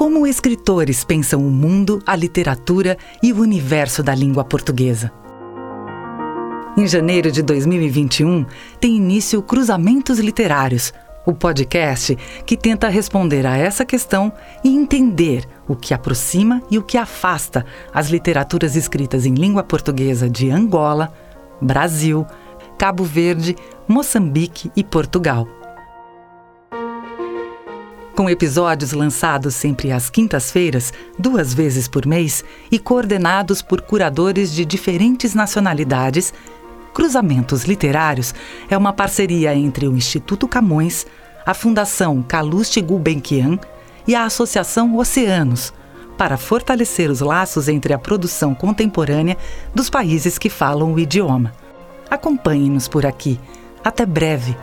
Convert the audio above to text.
Como escritores pensam o mundo, a literatura e o universo da língua portuguesa? Em janeiro de 2021, tem início Cruzamentos Literários, o podcast que tenta responder a essa questão e entender o que aproxima e o que afasta as literaturas escritas em língua portuguesa de Angola, Brasil, Cabo Verde, Moçambique e Portugal com episódios lançados sempre às quintas-feiras, duas vezes por mês, e coordenados por curadores de diferentes nacionalidades, Cruzamentos Literários é uma parceria entre o Instituto Camões, a Fundação Calouste Gulbenkian e a Associação Oceanos, para fortalecer os laços entre a produção contemporânea dos países que falam o idioma. Acompanhe-nos por aqui. Até breve!